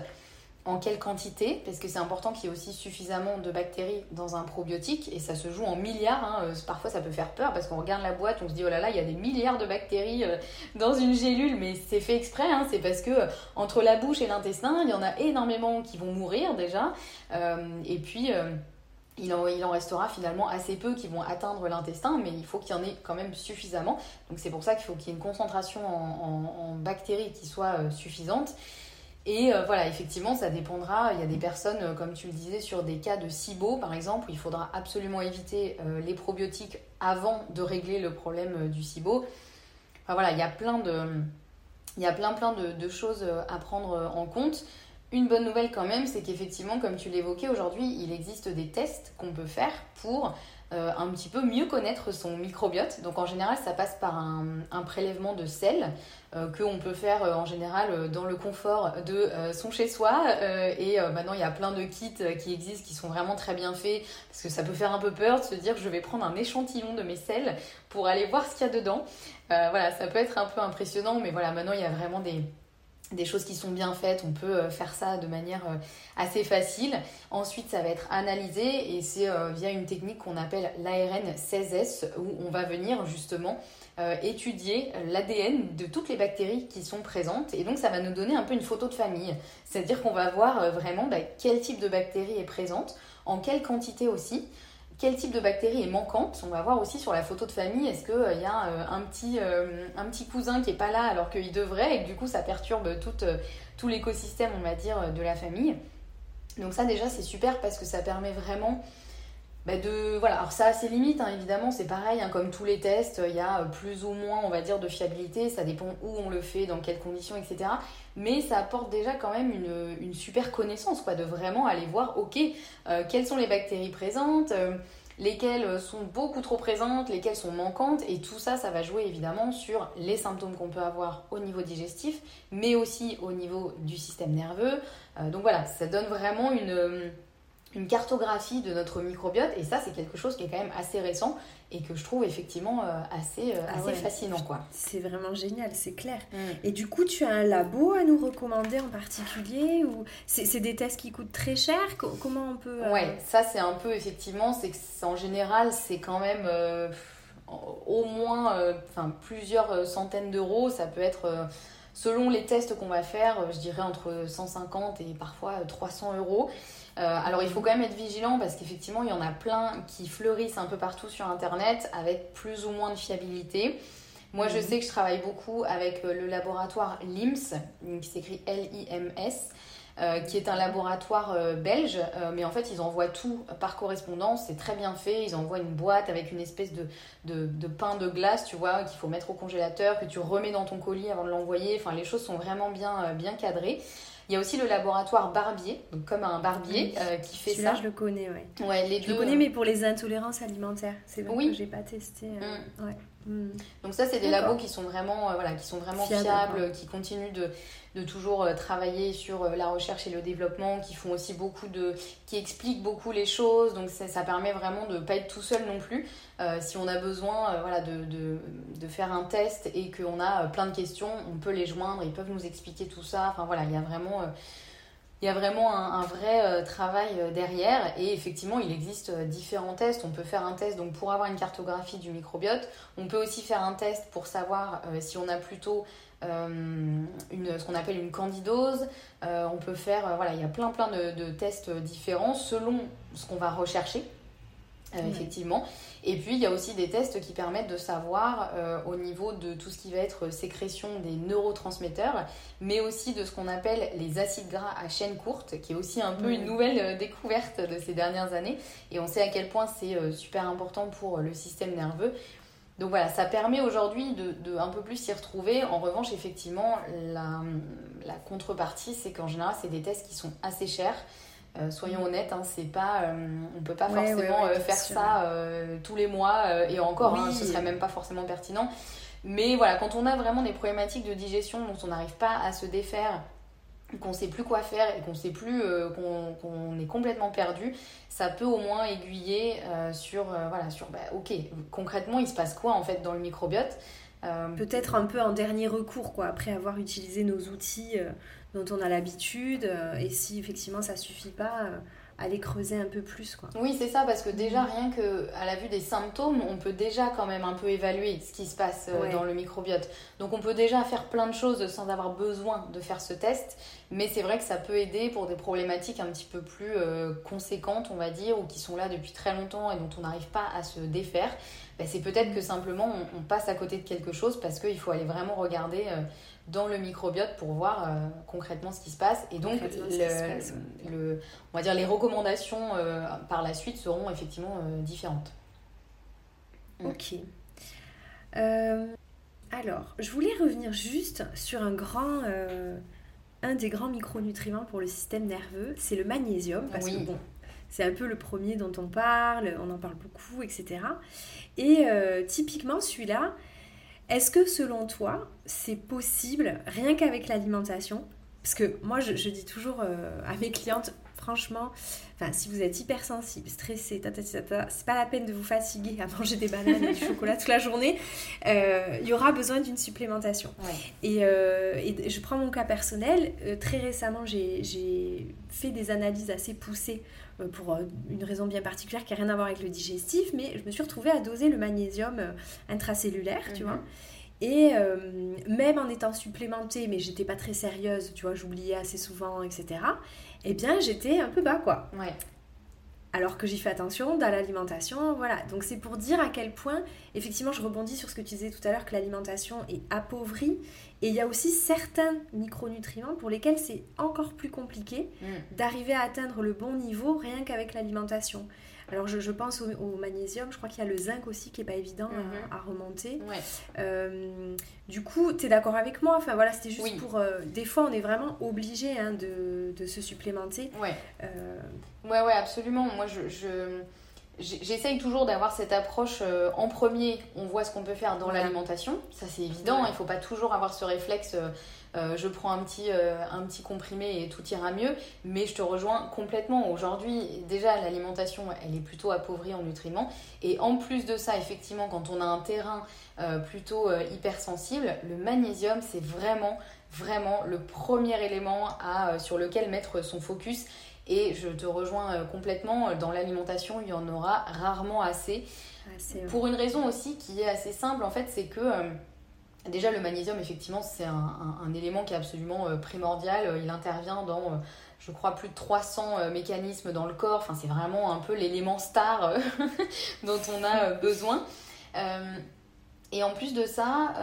en quelle quantité, parce que c'est important qu'il y ait aussi suffisamment de bactéries dans un probiotique, et ça se joue en milliards. Hein. Euh, parfois, ça peut faire peur parce qu'on regarde la boîte, on se dit oh là là, il y a des milliards de bactéries euh, dans une gélule, mais c'est fait exprès. Hein. C'est parce que euh, entre la bouche et l'intestin, il y en a énormément qui vont mourir déjà, et puis. Il en, restera finalement assez peu qui vont atteindre l'intestin, mais il faut qu'il y en ait quand même suffisamment. Donc c'est pour ça qu'il faut qu'il y ait une concentration en, bactéries qui soit suffisante. Et euh, voilà, effectivement, ça dépendra. Il y a des personnes, euh, comme tu le disais, sur des cas de SIBO, par exemple, où il faudra absolument éviter euh, les probiotiques avant de régler le problème du SIBO. Enfin voilà, il y a plein de, il y a plein plein de, choses à prendre en compte. Une bonne nouvelle quand même, c'est qu'effectivement, comme tu l'évoquais aujourd'hui, il existe des tests qu'on peut faire pour un petit peu mieux connaître son microbiote. Donc en général, ça passe par un, prélèvement de sel euh, qu'on peut faire euh, en général euh, dans le confort de son chez-soi. et maintenant, il y a plein de kits qui existent qui sont vraiment très bien faits parce que ça peut faire un peu peur de se dire je vais prendre un échantillon de mes selles pour aller voir ce qu'il y a dedans. voilà, ça peut être un peu impressionnant, mais voilà, maintenant il y a vraiment des, des choses qui sont bien faites, on peut faire ça de manière assez facile. Ensuite, ça va être analysé et c'est via une technique qu'on appelle l'ARN 16S où on va venir justement euh, étudier l'ADN de toutes les bactéries qui sont présentes. Et donc, ça va nous donner un peu une photo de famille. C'est-à-dire qu'on va voir euh, vraiment bah, quel type de bactérie est présente, en quelle quantité aussi quel type de bactérie est manquante. On va voir aussi sur la photo de famille, est-ce qu'il euh, y a un, petit, un petit cousin qui n'est pas là alors qu'il devrait et que du coup ça perturbe tout, tout l'écosystème, on va dire, de la famille. Donc ça déjà c'est super parce que ça permet vraiment bah, de voilà alors ça a ses limites hein, évidemment c'est pareil hein, comme tous les tests il y a plus ou moins on va dire de fiabilité ça dépend où on le fait dans quelles conditions etc mais ça apporte déjà quand même une, super connaissance quoi de vraiment aller voir ok euh, quelles sont les bactéries présentes euh, lesquelles sont beaucoup trop présentes, lesquelles sont manquantes, et tout ça, ça va jouer évidemment sur les symptômes qu'on peut avoir au niveau digestif, mais aussi au niveau du système nerveux. Euh, donc voilà, ça donne vraiment une, une cartographie de notre microbiote et ça c'est quelque chose qui est quand même assez récent et que je trouve effectivement euh, assez, euh, Ah assez ouais. fascinant quoi. C'est vraiment génial, c'est clair. Mm. Et du coup, tu as un labo à nous recommander en particulier ou c'est des tests qui coûtent très cher? Co- Comment on peut euh, Ouais, ça c'est un peu effectivement, c'est que en général c'est quand même euh, au moins euh, enfin, plusieurs centaines d'euros. Ça peut être selon les tests qu'on va faire, je dirais entre 150 et parfois euh, 300 euros. Euh, alors il faut quand même être vigilant parce qu'effectivement il y en a plein qui fleurissent un peu partout sur internet avec plus ou moins de fiabilité. Moi je Mhm. sais que je travaille beaucoup avec euh, le laboratoire LIMS, qui s'écrit L-I-M-S. euh, qui est un laboratoire euh, belge, euh, mais en fait ils envoient tout par correspondance, c'est très bien fait, ils envoient une boîte avec une espèce de, de, de pain de glace, tu vois, qu'il faut mettre au congélateur, que tu remets dans ton colis avant de l'envoyer, enfin les choses sont vraiment bien, bien cadrées. Il y a aussi le laboratoire Barbier, donc comme un barbier euh, qui fait ça. je le connais, ouais. Ouais, les Je deux. le connais, mais pour les intolérances alimentaires. C'est vrai Oui. que j'ai pas testé. euh, ouais. Mm. Donc ça, c'est des labos qui sont vraiment, euh, voilà, qui sont vraiment Fiables, fiables, qui continuent de, de toujours euh, travailler sur euh, la recherche et le développement, qui font aussi beaucoup de, qui expliquent beaucoup les choses. Donc ça, permet vraiment de pas être tout seul non plus. Euh, si on a besoin, voilà, de, de, de faire un test et qu'on a plein de questions, on peut les joindre, ils peuvent nous expliquer tout ça. Enfin voilà, il y a vraiment il y a vraiment un, vrai travail derrière et effectivement il existe différents tests. On peut faire un test donc pour avoir une cartographie du microbiote. On peut aussi faire un test pour savoir si on a plutôt une, ce qu'on appelle une candidose. Euh, on peut faire, euh, voilà, il y a plein plein de, de tests différents selon ce qu'on va rechercher. euh, effectivement. Et puis il y a aussi des tests qui permettent de savoir euh, au niveau de tout ce qui va être sécrétion des neurotransmetteurs, mais aussi de ce qu'on appelle les acides gras à chaîne courte, qui est aussi un peu une nouvelle euh, découverte de ces dernières années. Et on sait à quel point c'est euh, super important pour euh, le système nerveux. Donc voilà, ça permet aujourd'hui de, de un peu plus s'y retrouver. En revanche, effectivement, la, la contrepartie, c'est qu'en général, c'est des tests qui sont assez chers. Euh, soyons honnêtes, hein, c'est pas, euh, on peut pas Ouais, forcément ouais, euh, faire sûr. ça euh, tous les mois et encore, hein, Oui. ce serait même pas forcément pertinent. Mais voilà, quand on a vraiment des problématiques de digestion dont on n'arrive pas à se défaire, qu'on sait plus quoi faire et qu'on sait plus euh, qu'on est complètement perdu, ça peut au moins aiguiller euh, sur euh, voilà sur bah, ok concrètement il se passe quoi en fait dans le microbiote. Peut-être un peu en dernier recours, quoi, après avoir utilisé nos outils dont on a l'habitude. et si effectivement ça suffit pas, aller creuser un peu plus, quoi. Oui, c'est ça, parce que déjà, rien que à la vue des symptômes, on peut déjà quand même un peu évaluer ce qui se passe euh, Ouais. dans le microbiote. Donc, on peut déjà faire plein de choses sans avoir besoin de faire ce test, mais c'est vrai que ça peut aider pour des problématiques un petit peu plus euh, conséquentes, on va dire, ou qui sont là depuis très longtemps et dont on n'arrive pas à se défaire. Ben, c'est peut-être que simplement on, on passe à côté de quelque chose parce qu'il faut aller vraiment regarder euh, dans le microbiote pour voir euh, concrètement ce qui se passe. Et donc, le- se passe, ouais. le, on va dire les recommandations euh, par la suite seront effectivement euh, différentes. Mm. Ok. Alors, je voulais revenir juste sur un grand, un des grands micronutriments pour le système nerveux, c'est le magnésium, parce Oui. que bon, c'est un peu le premier dont on parle, on en parle beaucoup, etc. Et typiquement celui-là, est-ce que selon toi, c'est possible, rien qu'avec l'alimentation Parce que moi, je, je dis toujours euh, à mes clientes, franchement, enfin, si vous êtes hypersensible, stressé, c'est pas la peine de vous fatiguer à manger des bananes et du chocolat toute la journée. Euh, Il y aura besoin d'une supplémentation. Ouais. Et, euh, et je prends mon cas personnel. Euh, très récemment, j'ai fait des analyses assez poussées pour euh, une raison bien particulière qui n'a rien à voir avec le digestif, mais je me suis retrouvée à doser le magnésium euh, intracellulaire, tu Mhm. vois. Et euh, même en étant supplémentée, mais j'étais pas très sérieuse, tu vois, j'oubliais assez souvent, etc. Eh bien, j'étais un peu bas, quoi. Ouais. Alors que j'y fais attention dans l'alimentation, voilà. Donc c'est pour dire à quel point, effectivement, je rebondis sur ce que tu disais tout à l'heure, que l'alimentation est appauvrie. Et il y a aussi certains micronutriments pour lesquels c'est encore plus compliqué Mm. d'arriver à atteindre le bon niveau rien qu'avec l'alimentation. Alors je, je pense au, au magnésium, je crois qu'il y a le zinc aussi qui est pas évident à- Mhm. à, remonter. Ouais. Euh, du coup, tu es d'accord avec moi? Enfin voilà, c'était juste Oui. pour... euh, des fois, on est vraiment obligé hein, de, de se supplémenter. Ouais. Euh, Ouais, ouais, absolument. Moi, je, je, J'essaye toujours d'avoir cette approche en premier, on voit ce qu'on peut faire dans l'alimentation, ça c'est évident, il ne faut pas toujours avoir ce réflexe euh, je prends un petit, euh, un petit comprimé et tout ira mieux. Mais je te rejoins complètement. Aujourd'hui, déjà, l'alimentation, elle est plutôt appauvrie en nutriments. Et en plus de ça, effectivement, quand on a un terrain euh, plutôt hypersensible, le magnésium, c'est vraiment, vraiment le premier élément à, sur lequel mettre son focus. Et je te rejoins complètement, dans l'alimentation, il y en aura rarement assez. Pour une raison aussi qui est assez simple, en fait, c'est que Déjà, le magnésium, effectivement, c'est un, élément qui est absolument euh, primordial. Euh, il intervient dans, euh, je crois, plus de 300 mécanismes dans le corps. Enfin, c'est vraiment un peu l'élément star dont on a besoin. et en plus de ça,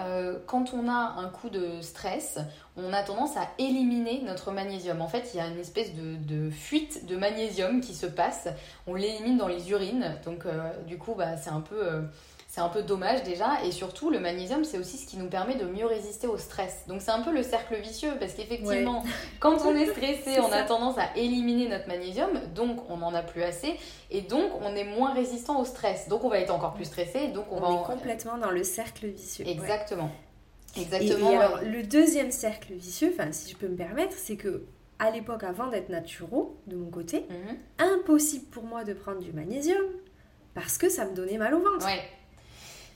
quand on a un coup de stress, on a tendance à éliminer notre magnésium. En fait, il y a une espèce de, fuite de magnésium qui se passe. On l'élimine dans les urines. Donc, du coup, bah, c'est un peu c'est un peu dommage déjà. Et surtout, le magnésium, c'est aussi ce qui nous permet de mieux résister au stress. Donc c'est un peu le cercle vicieux parce qu'effectivement, quand on est stressé, on a tendance à éliminer notre magnésium, donc on n'en a plus assez, et donc on est moins résistant au stress. Donc on va être encore plus stressé, donc on, va... est complètement dans le cercle vicieux. Exactement. Exactement. Et, alors, le deuxième cercle vicieux, enfin si je peux me permettre, c'est que à l'époque, avant d'être naturo, de mon côté, mhm. impossible pour moi de prendre du magnésium parce que ça me donnait mal au ventre. Ouais.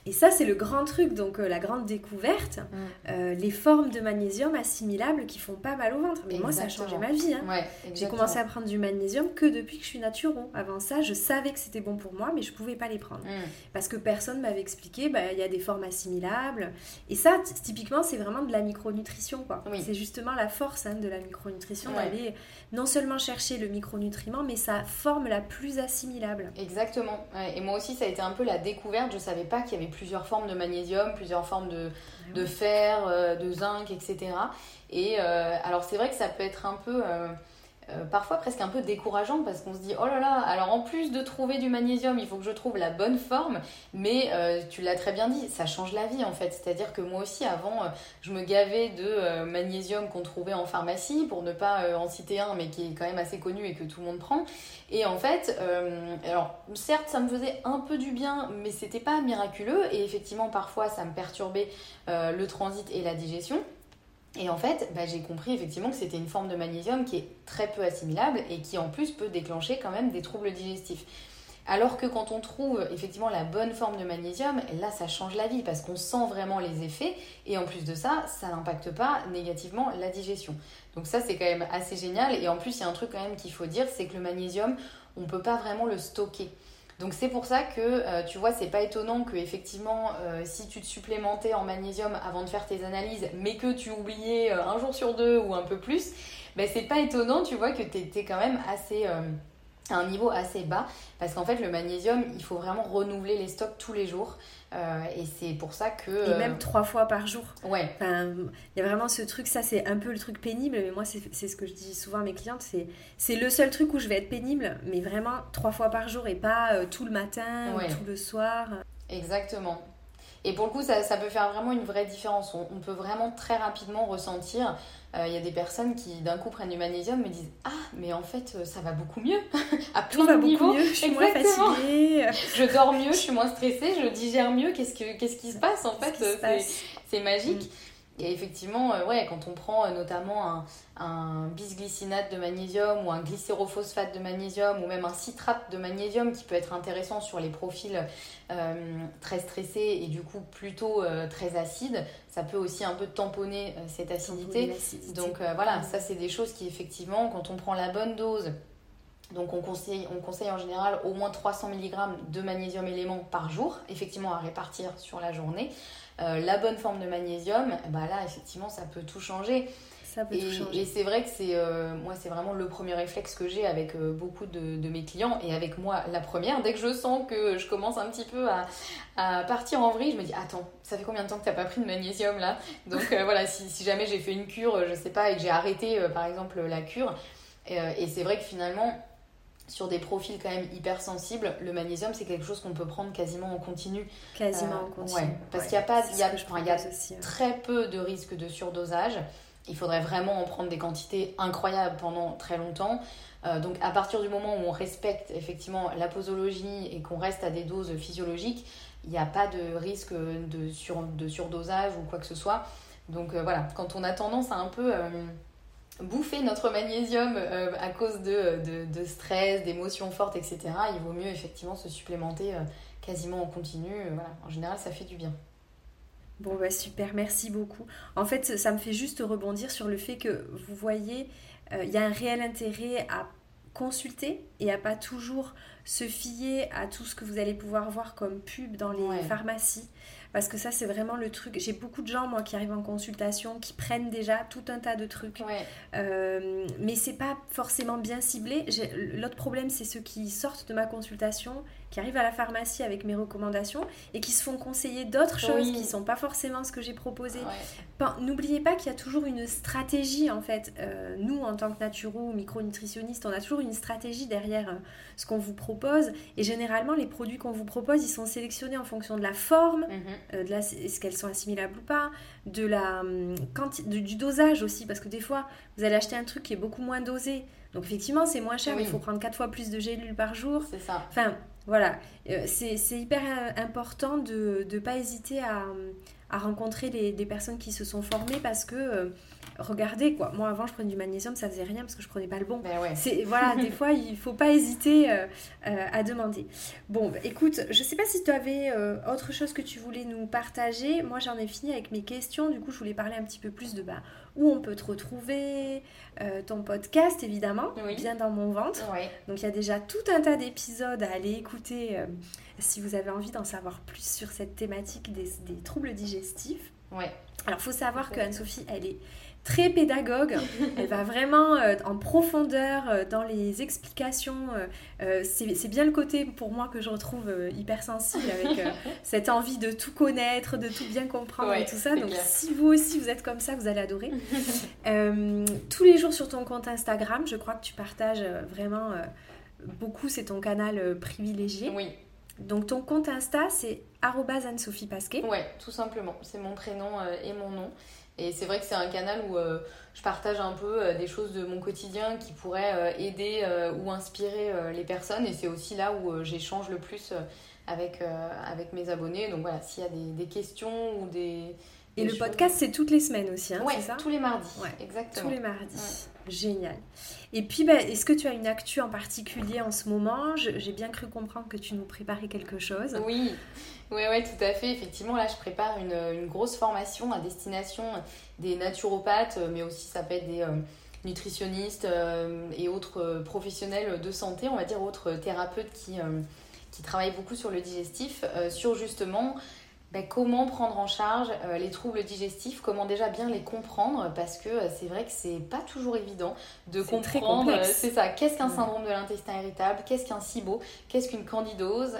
Et ça, c'est le grand truc, donc euh, la grande découverte, mm. euh, les formes de magnésium assimilables qui font pas mal au ventre. Mais moi, ça a changé ma vie. Hein. J'ai commencé à prendre du magnésium que depuis que je suis naturo. Avant ça, je savais que c'était bon pour moi, mais je pouvais pas les prendre. Mm. Parce que personne m'avait expliqué, bah, il y a des formes assimilables. Et ça, typiquement, c'est vraiment de la micronutrition. quoi. C'est justement la force hein, de la micronutrition d'aller non seulement chercher le micronutriment, mais sa forme la plus assimilable. Exactement. Et moi aussi, ça a été un peu la découverte. Je savais pas qu'il y avait plusieurs formes de magnésium, plusieurs formes de, de fer, euh, de zinc, etc. Et euh, alors c'est vrai que ça peut être un peu... Euh, parfois presque un peu décourageant parce qu'on se dit oh là là, alors en plus de trouver du magnésium, il faut que je trouve la bonne forme, mais euh, tu l'as très bien dit, ça change la vie en fait. C'est-à-dire que moi aussi avant, euh, je me gavais de magnésium qu'on trouvait en pharmacie, pour ne pas en citer un, mais qui est quand même assez connu et que tout le monde prend. Et en fait, alors certes, ça me faisait un peu du bien, mais c'était pas miraculeux et effectivement parfois ça me perturbait le transit et la digestion. Et en fait, bah, j'ai compris effectivement que c'était une forme de magnésium qui est très peu assimilable et qui en plus peut déclencher quand même des troubles digestifs. Alors que quand on trouve effectivement la bonne forme de magnésium, là ça change la vie parce qu'on sent vraiment les effets et en plus de ça, ça n'impacte pas négativement la digestion. Donc ça c'est quand même assez génial et en plus il y a un truc quand même qu'il faut dire, c'est que le magnésium, on ne peut pas vraiment le stocker. Donc c'est pour ça que euh, tu vois, c'est pas étonnant que effectivement, euh, si tu te supplémentais en magnésium avant de faire tes analyses, mais que tu oubliais euh, un jour sur deux ou un peu plus, ben c'est pas étonnant, tu vois, que tu quand même assez à un niveau assez bas parce qu'en fait le magnésium il faut vraiment renouveler les stocks tous les jours euh, et c'est pour ça que et même euh, trois fois par jour. Ouais. Il y a vraiment ce truc ça c'est un peu le truc pénible mais moi c'est ce que je dis souvent à mes clientes c'est c'est le seul truc où je vais être pénible mais vraiment trois fois par jour et pas euh, tout le matin ou tout le soir. Exactement. Et pour le coup, ça, ça, peut faire vraiment une vraie différence. On, on peut vraiment très rapidement ressentir il euh, y a des personnes qui d'un coup prennent du magnésium me disent ah mais en fait euh, ça va beaucoup mieux. À plein de niveaux. mieux, je suis moins fatiguée. Je dors mieux je suis moins stressée je digère mieux. Qu'est-ce que qu'est-ce qui se passe en fait c'est magique. Mm. Et effectivement, euh, ouais, quand on prend euh, notamment un, un, bisglycinate de magnésium ou un glycérophosphate de magnésium ou même un citrate de magnésium qui peut être intéressant sur les profils euh, très stressés et du coup plutôt très acides, ça peut aussi un peu tamponner cette acidité. Donc voilà, ça c'est des choses qui effectivement, quand on prend la bonne dose, donc on conseille, on conseille en général au moins 300 mg de magnésium élément par jour, effectivement à répartir sur la journée. Euh, la bonne forme de magnésium, bah là effectivement ça peut tout changer. Ça peut et, tout changer. Et c'est vrai que c'est euh, moi c'est vraiment le premier réflexe que j'ai avec euh, beaucoup de, mes clients et avec moi la première. Dès que je sens que je commence un petit peu à, partir en vrille, je me dis attends, ça fait combien de temps que tu n'as pas pris de magnésium là? Donc voilà, si, si jamais j'ai fait une cure, je sais pas, et que j'ai arrêté par exemple la cure, et c'est vrai que finalement sur des profils quand même hypersensibles, le magnésium c'est quelque chose qu'on peut prendre quasiment en continu. Quasiment en euh, continu. parce qu'il y a pas, il y a, y a très peu de risques de surdosage. Il faudrait vraiment en prendre des quantités incroyables pendant très longtemps. donc à partir du moment où on respecte effectivement la posologie et qu'on reste à des doses physiologiques, il n'y a pas de risque de, sur, de surdosage ou quoi que ce soit. Donc voilà, quand on a tendance à un peu bouffer notre magnésium euh, à cause de, de, stress, d'émotions fortes, etc., il vaut mieux effectivement se supplémenter euh, quasiment en continu. Euh, voilà. En général, ça fait du bien. Bon, bah super, merci beaucoup. En fait, ça me fait juste rebondir sur le fait que vous voyez, il y a un réel intérêt à consulter et à pas toujours se fier à tout ce que vous allez pouvoir voir comme pub dans les pharmacies. Parce que ça, c'est vraiment le truc. J'ai beaucoup de gens, moi, qui arrivent en consultation, qui prennent déjà tout un tas de trucs. Euh, mais c'est pas forcément bien ciblé. L'autre problème, c'est ceux qui sortent de ma consultation, qui arrivent à la pharmacie avec mes recommandations et qui se font conseiller d'autres choses qui sont pas forcément ce que j'ai proposé. N'oubliez pas qu'il y a toujours une stratégie, en fait. Euh, nous, en tant que naturo ou micronutritionniste, on a toujours une stratégie derrière euh, ce qu'on vous propose. Et généralement, les produits qu'on vous propose, ils sont sélectionnés en fonction de la forme, mhm. Euh, de est-ce qu'elles sont assimilables ou pas, de la, hum, du dosage aussi, parce que des fois, vous allez acheter un truc qui est beaucoup moins dosé. Donc effectivement, c'est moins cher, mais il faut prendre quatre fois plus de gélules par jour. C'est ça. Enfin, voilà. Euh, c'est hyper euh, important de ne pas hésiter à, à rencontrer les, des personnes qui se sont formées parce que regardez quoi. Moi avant je prenais du magnésium, ça faisait rien parce que je prenais pas le bon. Ben c'est voilà, des fois il faut pas hésiter euh, euh, à demander. Bon, bah, écoute, je sais pas si tu avais euh, autre chose que tu voulais nous partager. Moi j'en ai fini avec mes questions. Du coup je voulais parler un petit peu plus de bah, où on peut te retrouver, ton podcast évidemment, bien dans mon ventre. Donc il y a déjà tout un tas d'épisodes à aller écouter si vous avez envie d'en savoir plus sur cette thématique des, des troubles digestifs. Ouais. Alors, faut savoir que Anne-Sophie, elle est très pédagogue. Elle va vraiment euh, en profondeur euh, dans les explications. Euh, c'est bien le côté pour moi que je retrouve hypersensible avec cette envie de tout connaître, de tout bien comprendre et tout ça. Donc si vous aussi vous êtes comme ça, vous allez adorer. tous les jours sur ton compte Instagram, je crois que tu partages vraiment beaucoup. C'est ton canal privilégié. Oui. Donc ton compte Insta, c'est Anne-Sophie Pasquet. Ouais, tout simplement. C'est mon prénom et mon nom. Et c'est vrai que c'est un canal où euh, je partage un peu euh, des choses de mon quotidien qui pourraient euh, aider ou inspirer les personnes. Et c'est aussi là où j'échange le plus avec, avec mes abonnés. Donc voilà, s'il y a des, des, questions ou des... Et le podcast, c'est toutes les semaines aussi, hein, c'est ça? tous les mardis. Ouais, exactement. Tous les mardis. Génial. Et puis, bah, est-ce que tu as une actu en particulier en ce moment? J'ai bien cru comprendre que tu nous préparais quelque chose. Oui, oui, oui, tout à fait. Effectivement, là, je prépare une, grosse formation à destination des naturopathes, mais aussi ça peut être des euh, nutritionnistes euh, et autres professionnels de santé, on va dire autres thérapeutes qui, euh, qui travaillent beaucoup sur le digestif, sur justement ben, comment prendre en charge euh, les troubles digestifs, comment déjà bien les comprendre, parce que euh, c'est vrai que c'est pas toujours évident de comprendre. Euh, c'est ça. Qu'est-ce qu'un syndrome de l'intestin irritable? Qu'est-ce qu'un SIBO? Qu'est-ce qu'une candidose?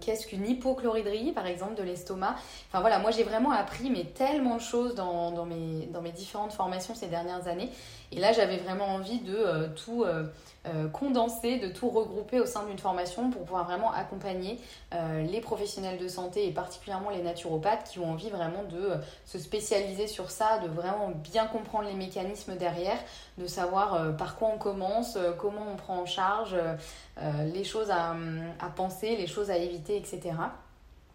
Qu'est-ce qu'une hypochloridrie, par exemple, de l'estomac? Enfin voilà, moi j'ai vraiment appris mais tellement de choses dans, dans, mes, dans mes différentes formations ces dernières années. Et là, j'avais vraiment envie de tout euh, condenser, de tout regrouper au sein d'une formation pour pouvoir vraiment accompagner euh, les professionnels de santé et particulièrement les naturopathes qui ont envie vraiment de euh, se spécialiser sur ça, de vraiment bien comprendre les mécanismes derrière, de savoir par quoi on commence, comment on prend en charge, les choses à, à penser, les choses à éviter, etc.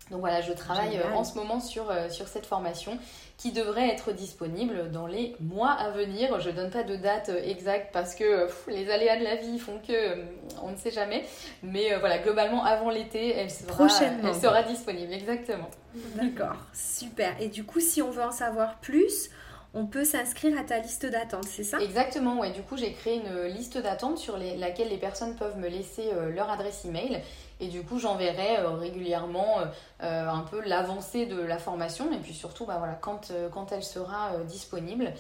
Donc voilà, je travaille en ce moment sur, sur cette formation qui devrait être disponible dans les mois à venir. Je ne donne pas de date exacte parce que les aléas de la vie font que euh, on ne sait jamais. Mais euh, voilà, globalement, avant l'été, elle sera, elle sera disponible. Exactement. D'accord, super. Et du coup, si on veut en savoir plus, on peut s'inscrire à ta liste d'attente, c'est ça? Exactement, ouais. Du coup, j'ai créé une liste d'attente sur laquelle les personnes peuvent me laisser euh, leur adresse email. Et du coup, j'enverrai euh, régulièrement euh, un peu l'avancée de la formation et puis surtout bah, voilà, quand, quand elle sera disponible.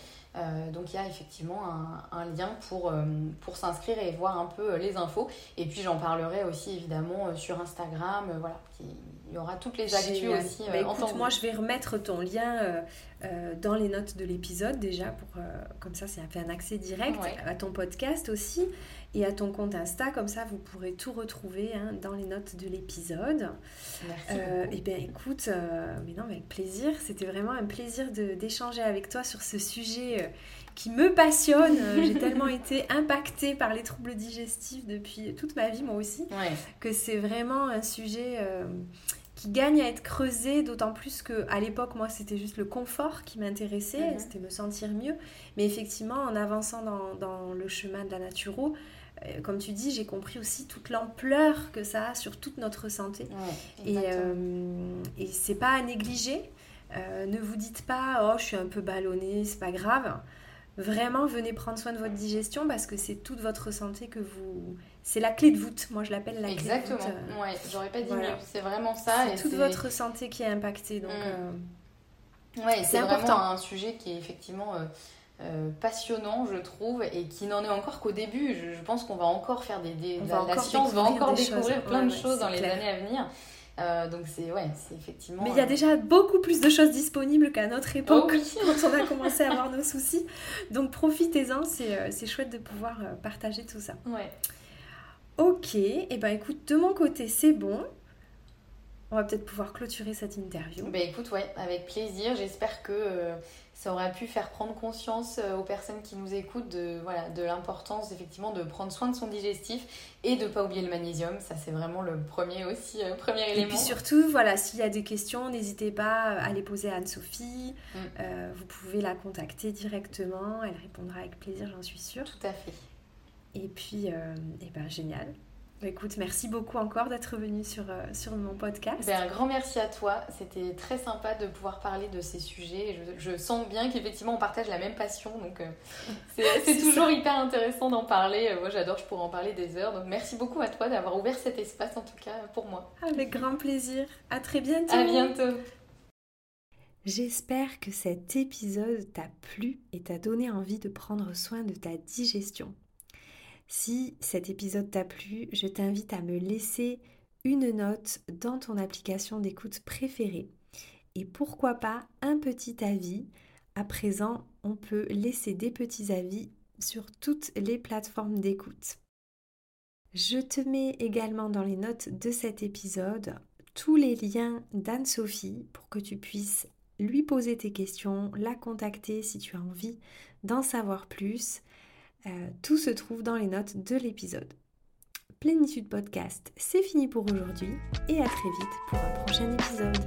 donc il y a effectivement un, lien pour, pour s'inscrire et voir un peu les infos. Et puis j'en parlerai aussi évidemment sur Instagram. voilà, il y aura toutes les actus aussi. Bah, écoute, moi je vais remettre ton lien euh, dans les notes de l'épisode déjà, pour, euh, comme ça c'est fait un accès direct à ton podcast aussi et à ton compte Insta, comme ça vous pourrez tout retrouver hein, dans les notes de l'épisode. Merci. Euh, et bien écoute, mais non, avec plaisir, c'était vraiment un plaisir d'échanger avec toi sur ce sujet qui me passionne. J'ai tellement été impactée par les troubles digestifs depuis toute ma vie, moi aussi, que c'est vraiment un sujet qui gagne à être creusé, d'autant plus que à l'époque, moi, c'était juste le confort qui m'intéressait, mhm. c'était me sentir mieux. Mais effectivement, en avançant dans, dans le chemin de la naturo, euh, comme tu dis, j'ai compris aussi toute l'ampleur que ça a sur toute notre santé. et, euh, et c'est pas à négliger. Euh, ne vous dites pas, oh, je suis un peu ballonnée, c'est pas grave. Vraiment, venez prendre soin de votre digestion parce que c'est toute votre santé que vous c'est la clé de voûte. Moi, je l'appelle la clé de voûte. Exactement. Euh, ouais, j'aurais pas dit mieux. C'est vraiment ça. C'est toute votre santé qui est impactée. Donc, mm. euh, ouais, c'est vraiment un sujet qui est effectivement euh, passionnant, je trouve, et qui n'en est encore qu'au début. Je, pense qu'on va encore faire des, des la, science va encore découvrir plein de choses dans les années à venir. Donc c'est ouais, c'est effectivement. Mais il y a déjà beaucoup plus de choses disponibles qu'à notre époque oh quand on a commencé à avoir nos soucis. Donc profitez-en, c'est chouette de pouvoir partager tout ça. Ouais. Ok, et eh ben écoute, de mon côté, c'est bon. On va peut-être pouvoir clôturer cette interview. Ben écoute, ouais, avec plaisir. J'espère que euh, ça aura pu faire prendre conscience euh, aux personnes qui nous écoutent de voilà de l'importance effectivement de prendre soin de son digestif et de pas oublier le magnésium. Ça c'est vraiment le premier aussi euh, premier élément. Et puis surtout, voilà, s'il y a des questions, n'hésitez pas à les poser à Anne-Sophie. Mm. vous pouvez la contacter directement. Elle répondra avec plaisir, j'en suis sûre. Tout à fait. Et puis, euh, eh ben, génial. Écoute, merci beaucoup encore d'être venu sur, euh, sur mon podcast. Ben, un grand merci à toi. C'était très sympa de pouvoir parler de ces sujets. Je, sens bien qu'effectivement on partage la même passion. Donc euh, c'est toujours hyper intéressant d'en parler. Moi j'adore, je pourrais en parler des heures. Donc merci beaucoup à toi d'avoir ouvert cet espace en tout cas pour moi. Avec grand plaisir. À très bientôt. À bientôt. J'espère que cet épisode t'a plu et t'a donné envie de prendre soin de ta digestion. Si cet épisode t'a plu, je t'invite à me laisser une note dans ton application d'écoute préférée. Et pourquoi pas un petit avis. À présent, on peut laisser des petits avis sur toutes les plateformes d'écoute. Je te mets également dans les notes de cet épisode tous les liens d'Anne-Sophie pour que tu puisses lui poser tes questions, la contacter si tu as envie d'en savoir plus. Euh, tout se trouve dans les notes de l'épisode. Plénitude Podcast, c'est fini pour aujourd'hui et à très vite pour un prochain épisode.